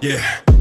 Yeah.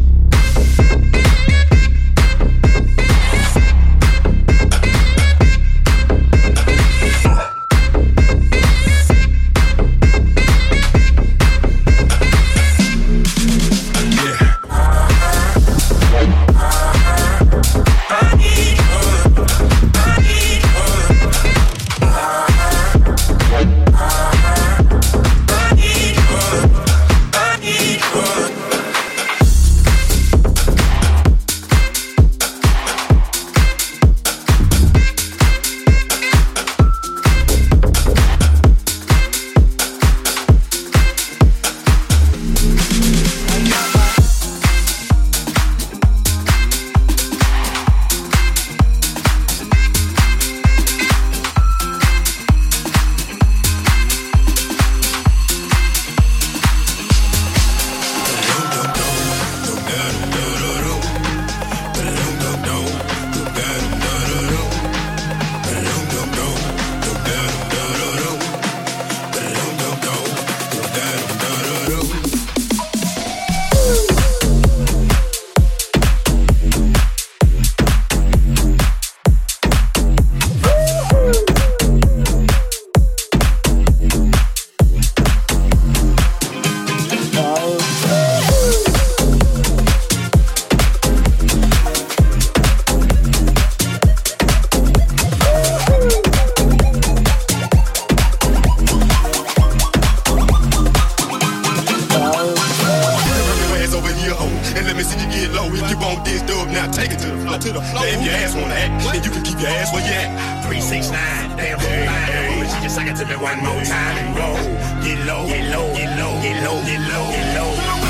it one more time and roll. Get low, get low, get low, get low, get low, get low. Get low.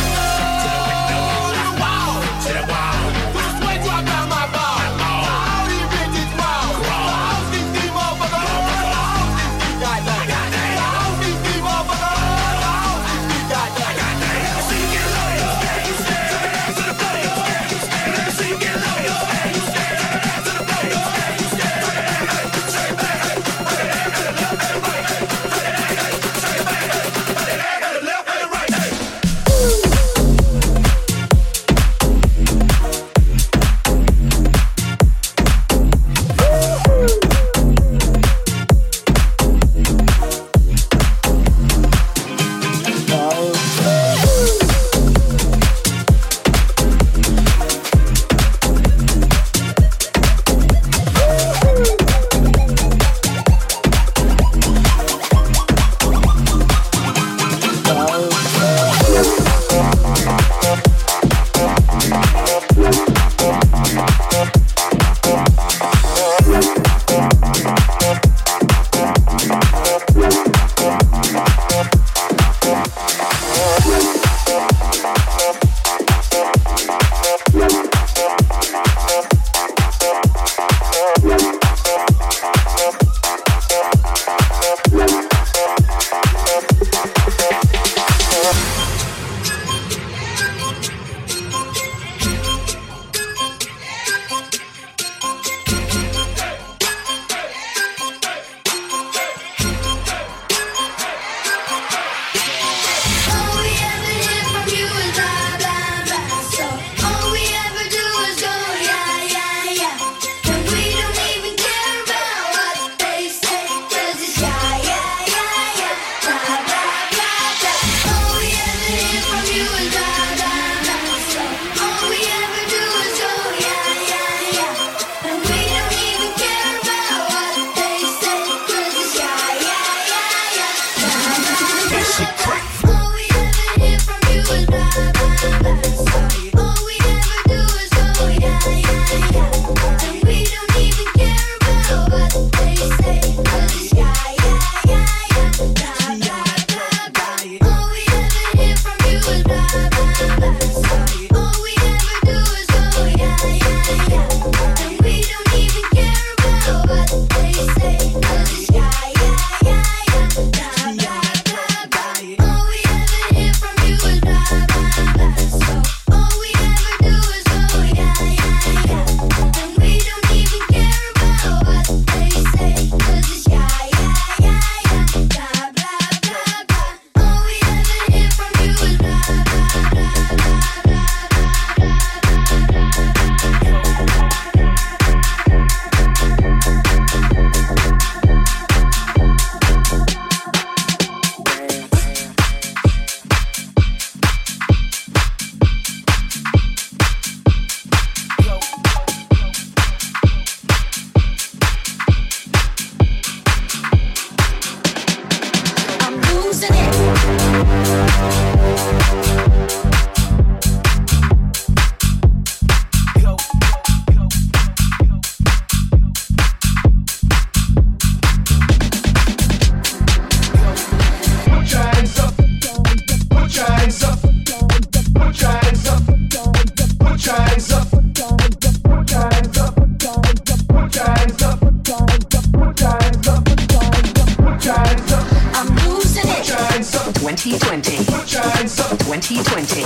2020.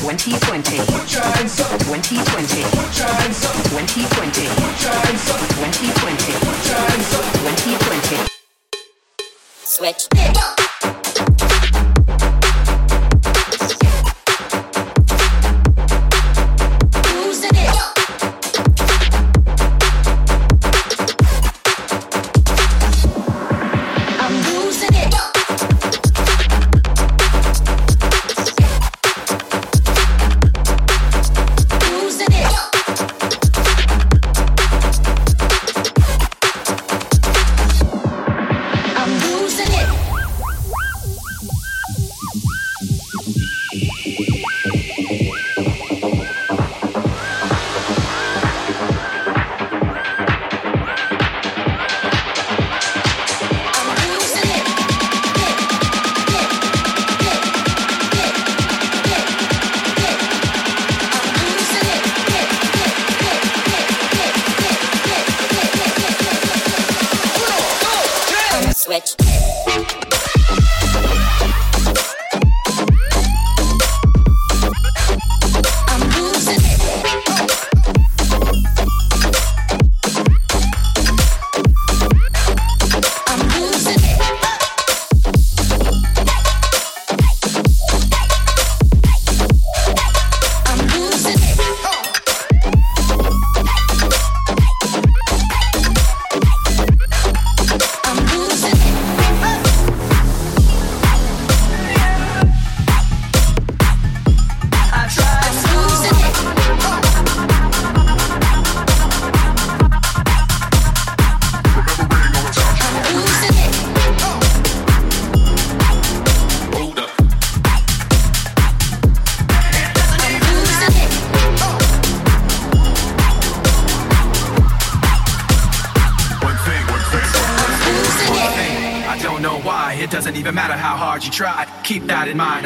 2020.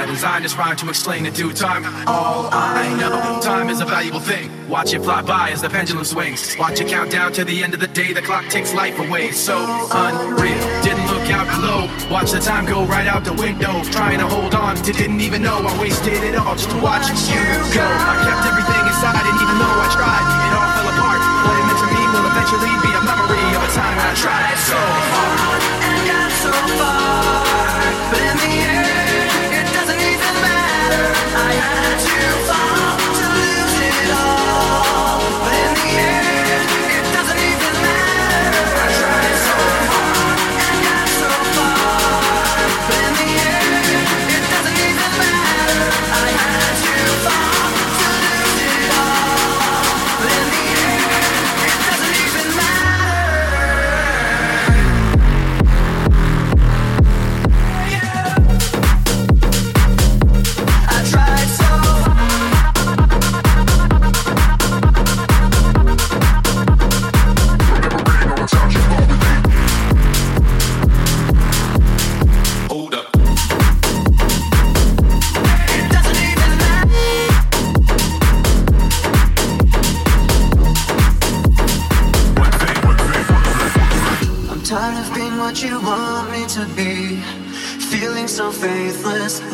Designed this rhyme to explain in due time. All I know, time is a valuable thing. Watch it fly by as the pendulum swings. Watch it count down to the end of the day. The clock takes life away. So unreal. Didn't look out below. Watch the time go right out the window. Trying to hold on to didn't even know I wasted it all just to watch you go. I kept everything inside, and even though I tried, it all fell apart. What it meant to me will eventually be a memory of a time I tried so hard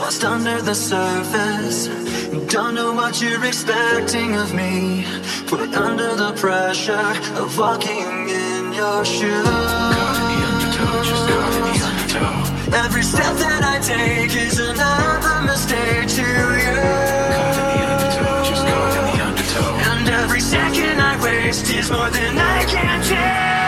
lost under the surface. Don't know what you're expecting of me. Put under the pressure of walking in your shoes. Caught in the undertow, just caught in the undertow. Every step that I take is another mistake to you. Caught in the undertow, just caught in the undertow. And every second I waste is more than I can take.